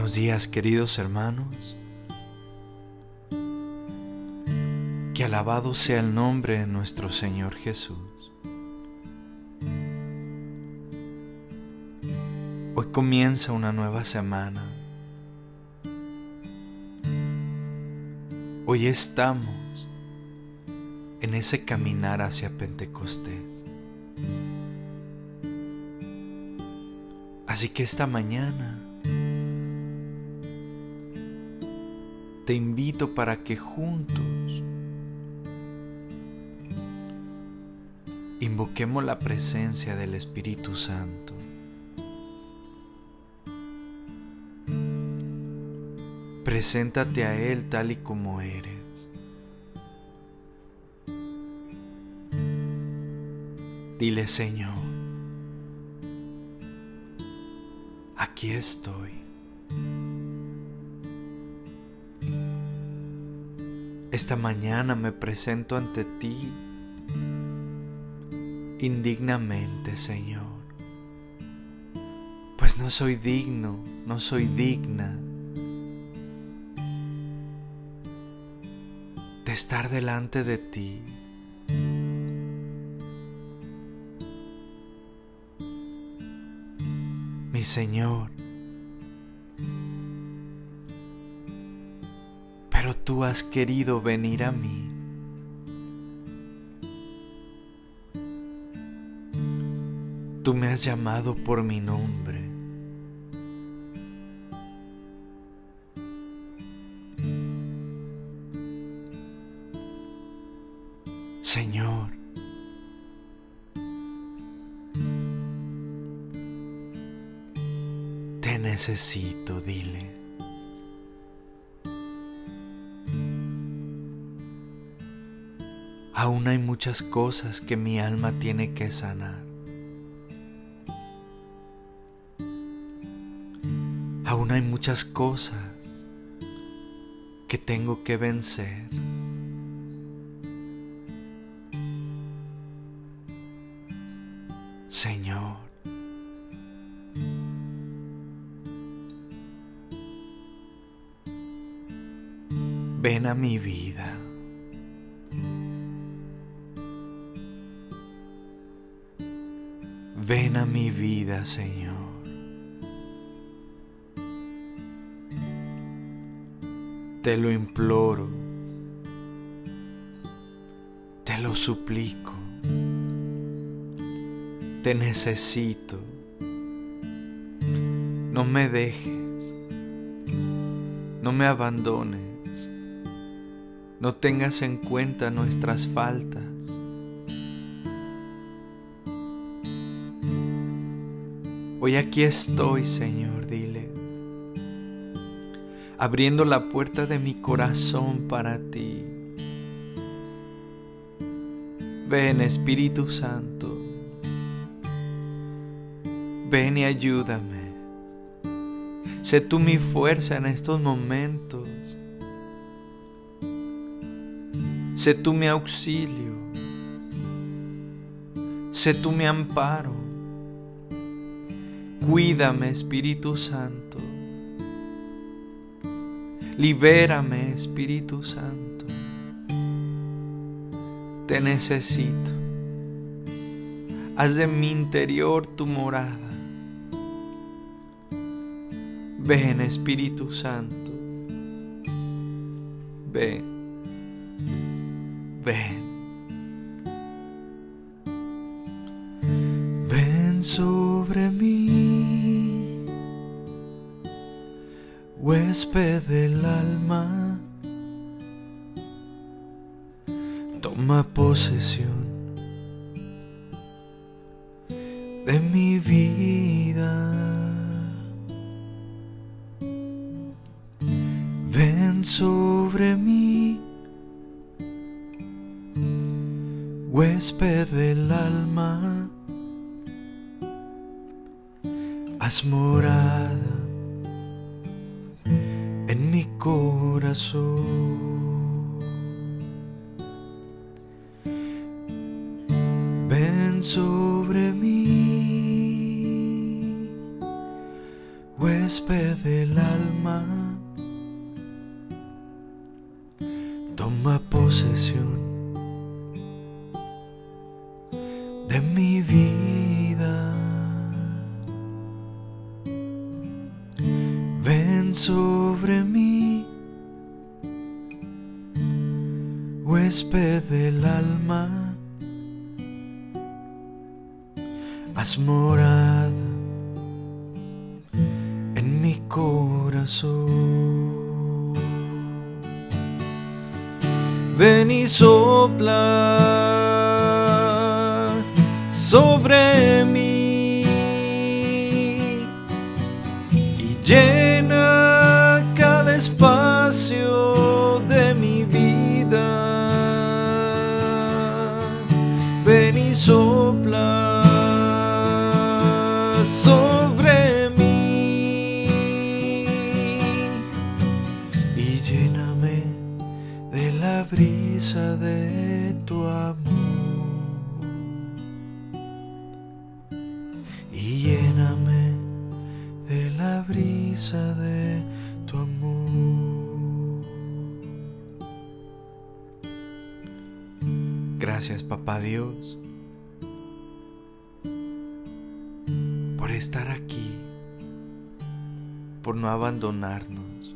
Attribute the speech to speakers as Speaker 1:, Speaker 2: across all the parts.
Speaker 1: Buenos días queridos hermanos. Que alabado sea el nombre de nuestro Señor Jesús. Hoy comienza una nueva semana. Hoy estamos en ese caminar hacia Pentecostés. Así que esta mañana te invito para que juntos invoquemos la presencia del Espíritu Santo. Preséntate a Él tal y como eres. Dile Señor, aquí estoy. Esta mañana me presento ante ti indignamente, Señor, pues no soy digno, no soy digna de estar delante de ti. Mi Señor, tú has querido venir a mí. Tú me has llamado por mi nombre. Señor, te necesito, dile. Aún hay muchas cosas que mi alma tiene que sanar. Aún hay muchas cosas que tengo que vencer. Señor, ven a mi vida. Ven a mi vida, Señor. Te lo imploro, te lo suplico, te necesito. No me dejes, no me abandones, no tengas en cuenta nuestras faltas. Hoy aquí estoy, Señor, dile, abriendo la puerta de mi corazón para ti. Ven, Espíritu Santo, ven y ayúdame. Sé tú mi fuerza en estos momentos. Sé tú mi auxilio. Sé tú mi amparo. Cuídame, Espíritu Santo. Libérame, Espíritu Santo. Te necesito. Haz de mi interior tu morada. Ven, Espíritu Santo. Ven. Ven. Ven sobre mí, huésped del alma, toma posesión de mi vida. Ven sobre mí, huésped del alma. Haz morada corazón. Ven sobre mí, huésped del alma, toma posesión de mi vida. Huésped del alma, haz morada en mi corazón. Ven y sopla sobre mí Gracias papá Dios por estar aquí, por no abandonarnos,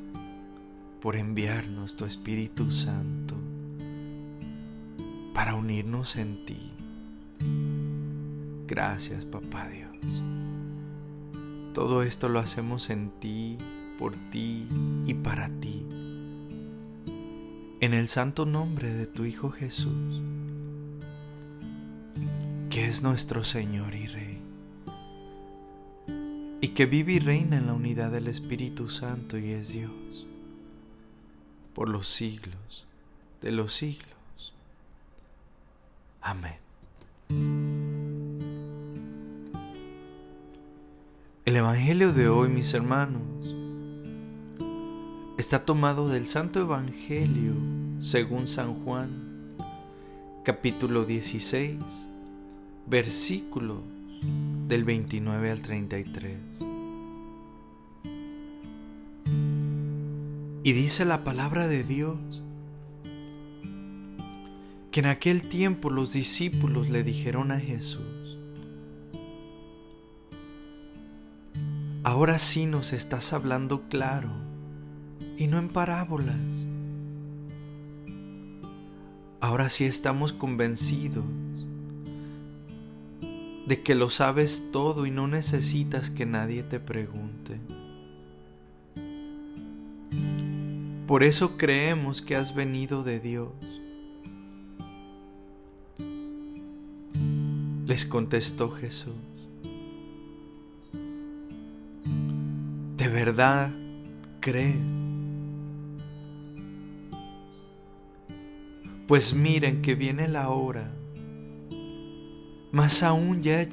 Speaker 1: por enviarnos tu Espíritu Santo para unirnos en ti. Gracias, papá Dios. Todo esto lo hacemos en ti, por ti y para ti. En el santo nombre de tu Hijo Jesús, que es nuestro Señor y Rey, y que vive y reina en la unidad del Espíritu Santo y es Dios, por los siglos de los siglos. Amén. El Evangelio de hoy, mis hermanos, está tomado del Santo Evangelio según San Juan, capítulo 16, versículos del 29 al 33. Y dice la palabra de Dios que en aquel tiempo los discípulos le dijeron a Jesús, Ahora sí nos estás hablando claro y no en parábolas. Ahora sí estamos convencidos de que lo sabes todo y no necesitas que nadie te pregunte. Por eso creemos que has venido de Dios. Les contestó Jesús. ¿De verdad cree? Pues miren que viene la hora, más aún ya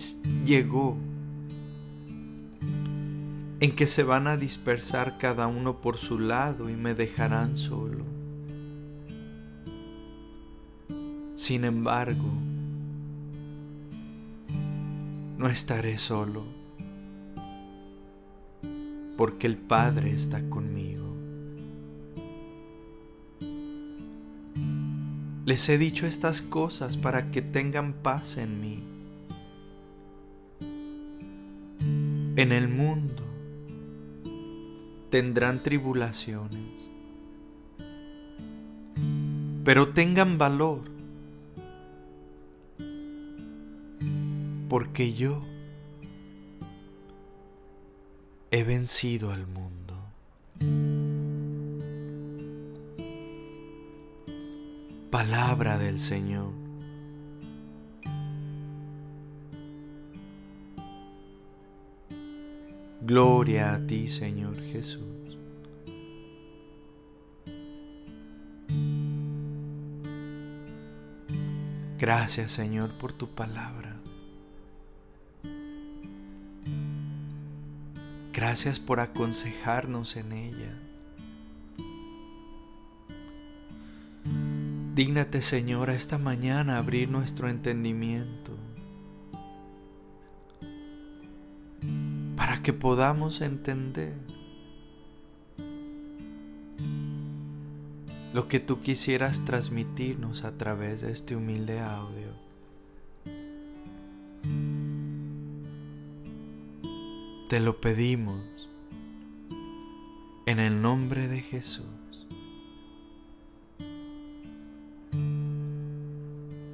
Speaker 1: llegó, en que se van a dispersar cada uno por su lado y me dejarán solo. Sin embargo, no estaré solo, porque el Padre está conmigo. Les he dicho estas cosas para que tengan paz en mí. En el mundo tendrán tribulaciones, pero tengan valor, porque yo he vencido al mundo. Palabra del Señor. Gloria a ti, Señor Jesús. Gracias, Señor, por tu palabra. Gracias por aconsejarnos en ella. Dígnate, Señor, esta mañana abrir nuestro entendimiento que podamos entender lo que tú quisieras transmitirnos a través de este humilde audio. Te lo pedimos en el nombre de Jesús.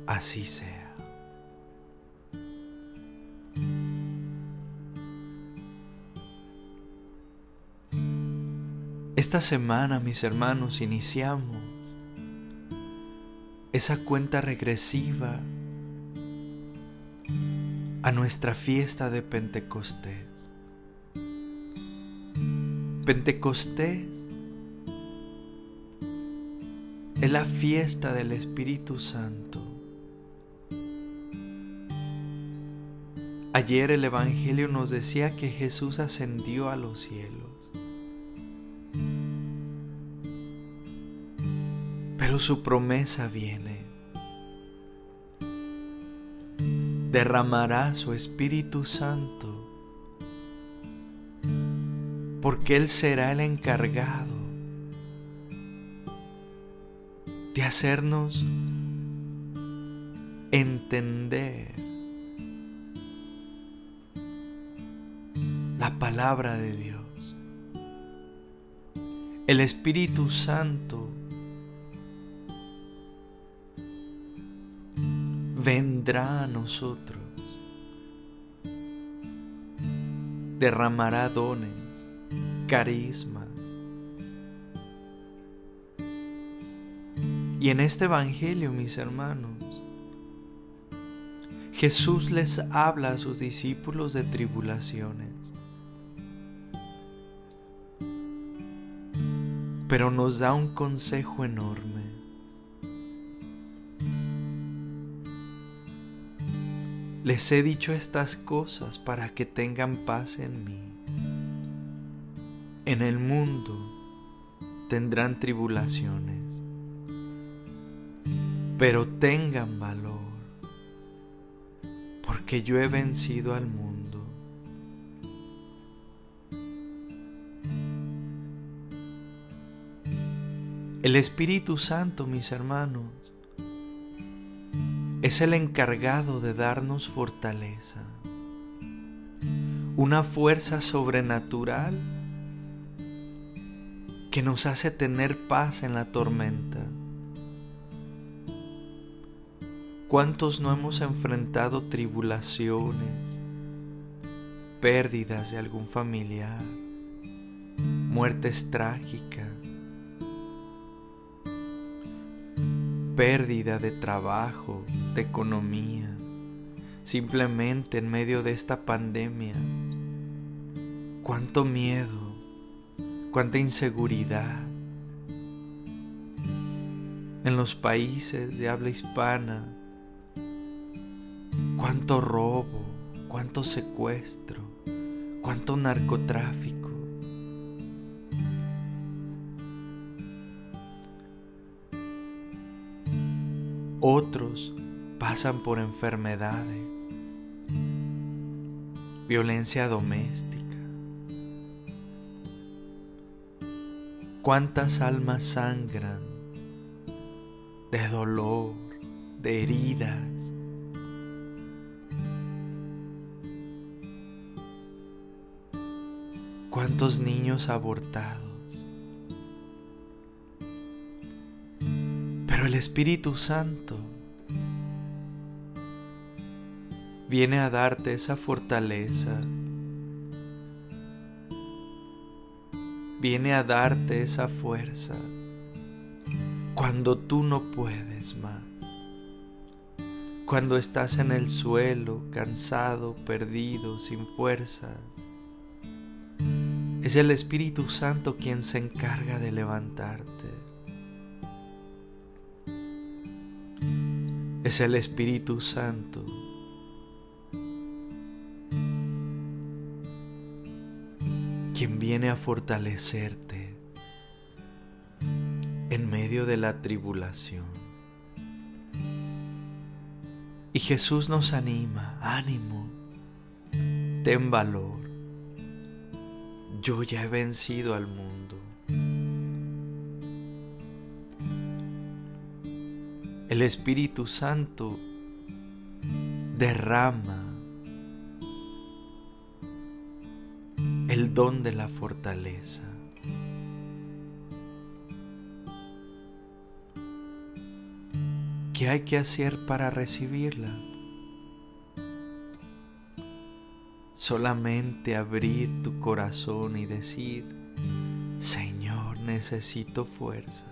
Speaker 1: Así sea. Esta semana, mis hermanos, iniciamos esa cuenta regresiva a nuestra fiesta de Pentecostés. Pentecostés es la fiesta del Espíritu Santo. Ayer el Evangelio nos decía que Jesús ascendió a los cielos. Su promesa viene. Derramará su Espíritu Santo porque Él será el encargado de hacernos entender la palabra de Dios. El Espíritu Santo vendrá a nosotros, derramará dones, carismas. Y en este Evangelio, mis hermanos, Jesús les habla a sus discípulos de tribulaciones, pero nos da un consejo enorme. Les he dicho estas cosas para que tengan paz en mí. En el mundo tendrán tribulaciones, pero tengan valor, porque yo he vencido al mundo. El Espíritu Santo, mis hermanos, es el encargado de darnos fortaleza, una fuerza sobrenatural que nos hace tener paz en la tormenta. ¿Cuántos no hemos enfrentado tribulaciones, pérdidas de algún familiar, muertes trágicas, pérdida de trabajo, economía, simplemente en medio de esta pandemia. Cuánto miedo, cuánta inseguridad. En los países de habla hispana, cuánto robo, cuánto secuestro, cuánto narcotráfico. Otros pasan por enfermedades, violencia doméstica. ¿Cuántas almas sangran de dolor, de heridas? ¿Cuántos niños abortados? el Espíritu Santo viene a darte esa fortaleza, viene a darte esa fuerza cuando tú no puedes más, cuando estás en el suelo, cansado, perdido, sin fuerzas. Es el Espíritu Santo quien se encarga de levantarte. es el Espíritu Santo. Quien viene a fortalecerte en medio de la tribulación. Y Jesús nos anima, ánimo, ten valor, yo ya he vencido al mundo. El Espíritu Santo derrama el don de la fortaleza. ¿Qué hay que hacer para recibirla? Solamente abrir tu corazón y decir, Señor, necesito fuerzas.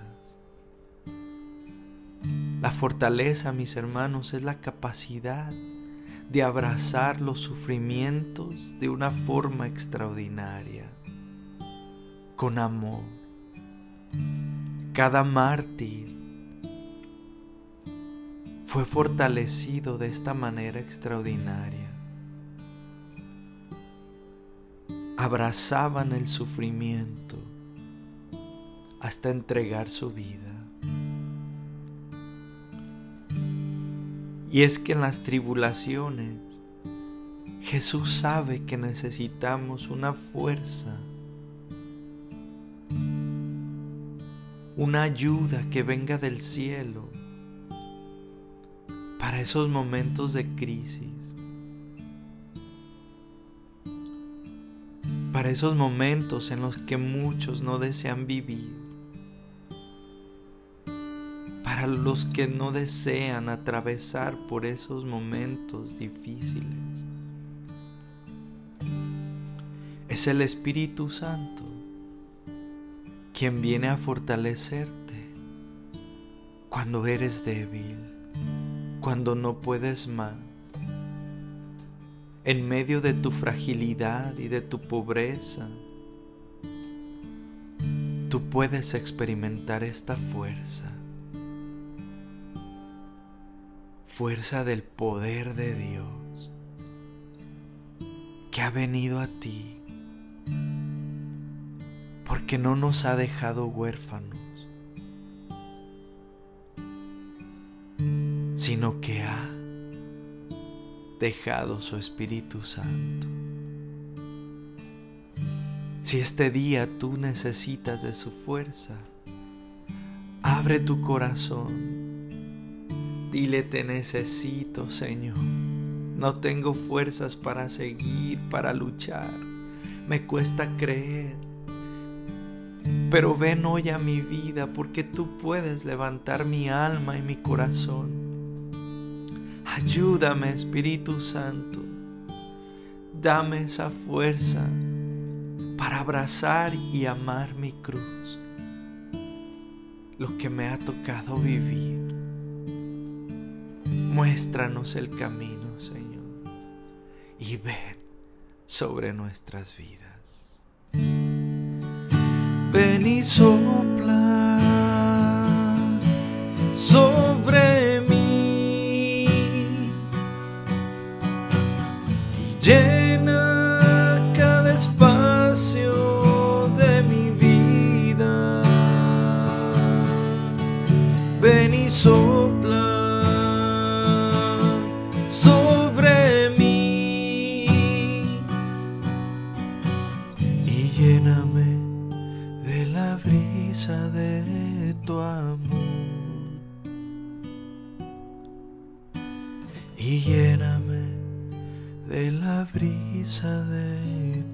Speaker 1: La fortaleza, mis hermanos, es la capacidad de abrazar los sufrimientos de una forma extraordinaria, con amor. Cada mártir fue fortalecido de esta manera extraordinaria. Abrazaban el sufrimiento hasta entregar su vida. Y es que en las tribulaciones Jesús sabe que necesitamos una fuerza, una ayuda que venga del cielo para esos momentos de crisis, para esos momentos en los que muchos no desean vivir los que no desean atravesar por esos momentos difíciles. Es el Espíritu Santo quien viene a fortalecerte cuando eres débil, cuando no puedes más. En medio de tu fragilidad y de tu pobreza, tú puedes experimentar esta fuerza fuerza del poder de Dios que ha venido a ti porque no nos ha dejado huérfanos, sino que ha dejado su Espíritu Santo. Si este día tú necesitas de su fuerza, abre tu corazón Dile, te necesito, Señor. No tengo fuerzas para seguir, para luchar. Me cuesta creer. Pero ven hoy a mi vida porque tú puedes levantar mi alma y mi corazón. Ayúdame, Espíritu Santo. Dame esa fuerza para abrazar y amar mi cruz. Lo que me ha tocado vivir. Muéstranos el camino, Señor, y ven sobre nuestras vidas. Ven y sopla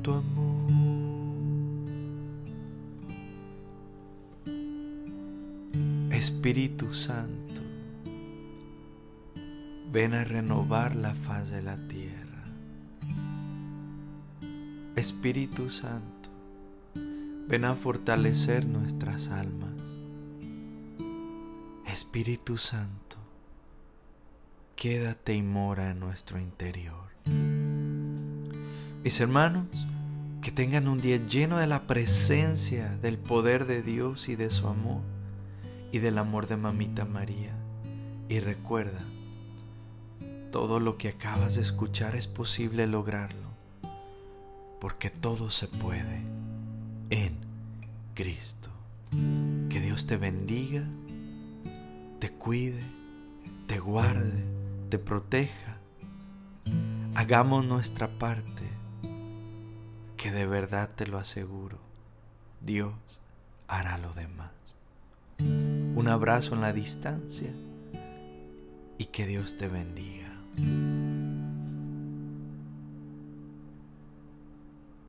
Speaker 1: tu amor. Espíritu Santo, ven a renovar la faz de la tierra. Espíritu Santo, Ven a fortalecer nuestras almas. Espíritu Santo, quédate y mora en nuestro interior. Mis hermanos, que tengan un día lleno de la presencia, del poder de Dios y de su amor y del amor de Mamita María. Y recuerda, todo lo que acabas de escuchar es posible lograrlo, porque todo se puede en Cristo. Que Dios te bendiga, te cuide, te guarde, te proteja. Hagamos nuestra parte. Que de verdad te lo aseguro, Dios hará lo demás. Un abrazo en la distancia y que Dios te bendiga.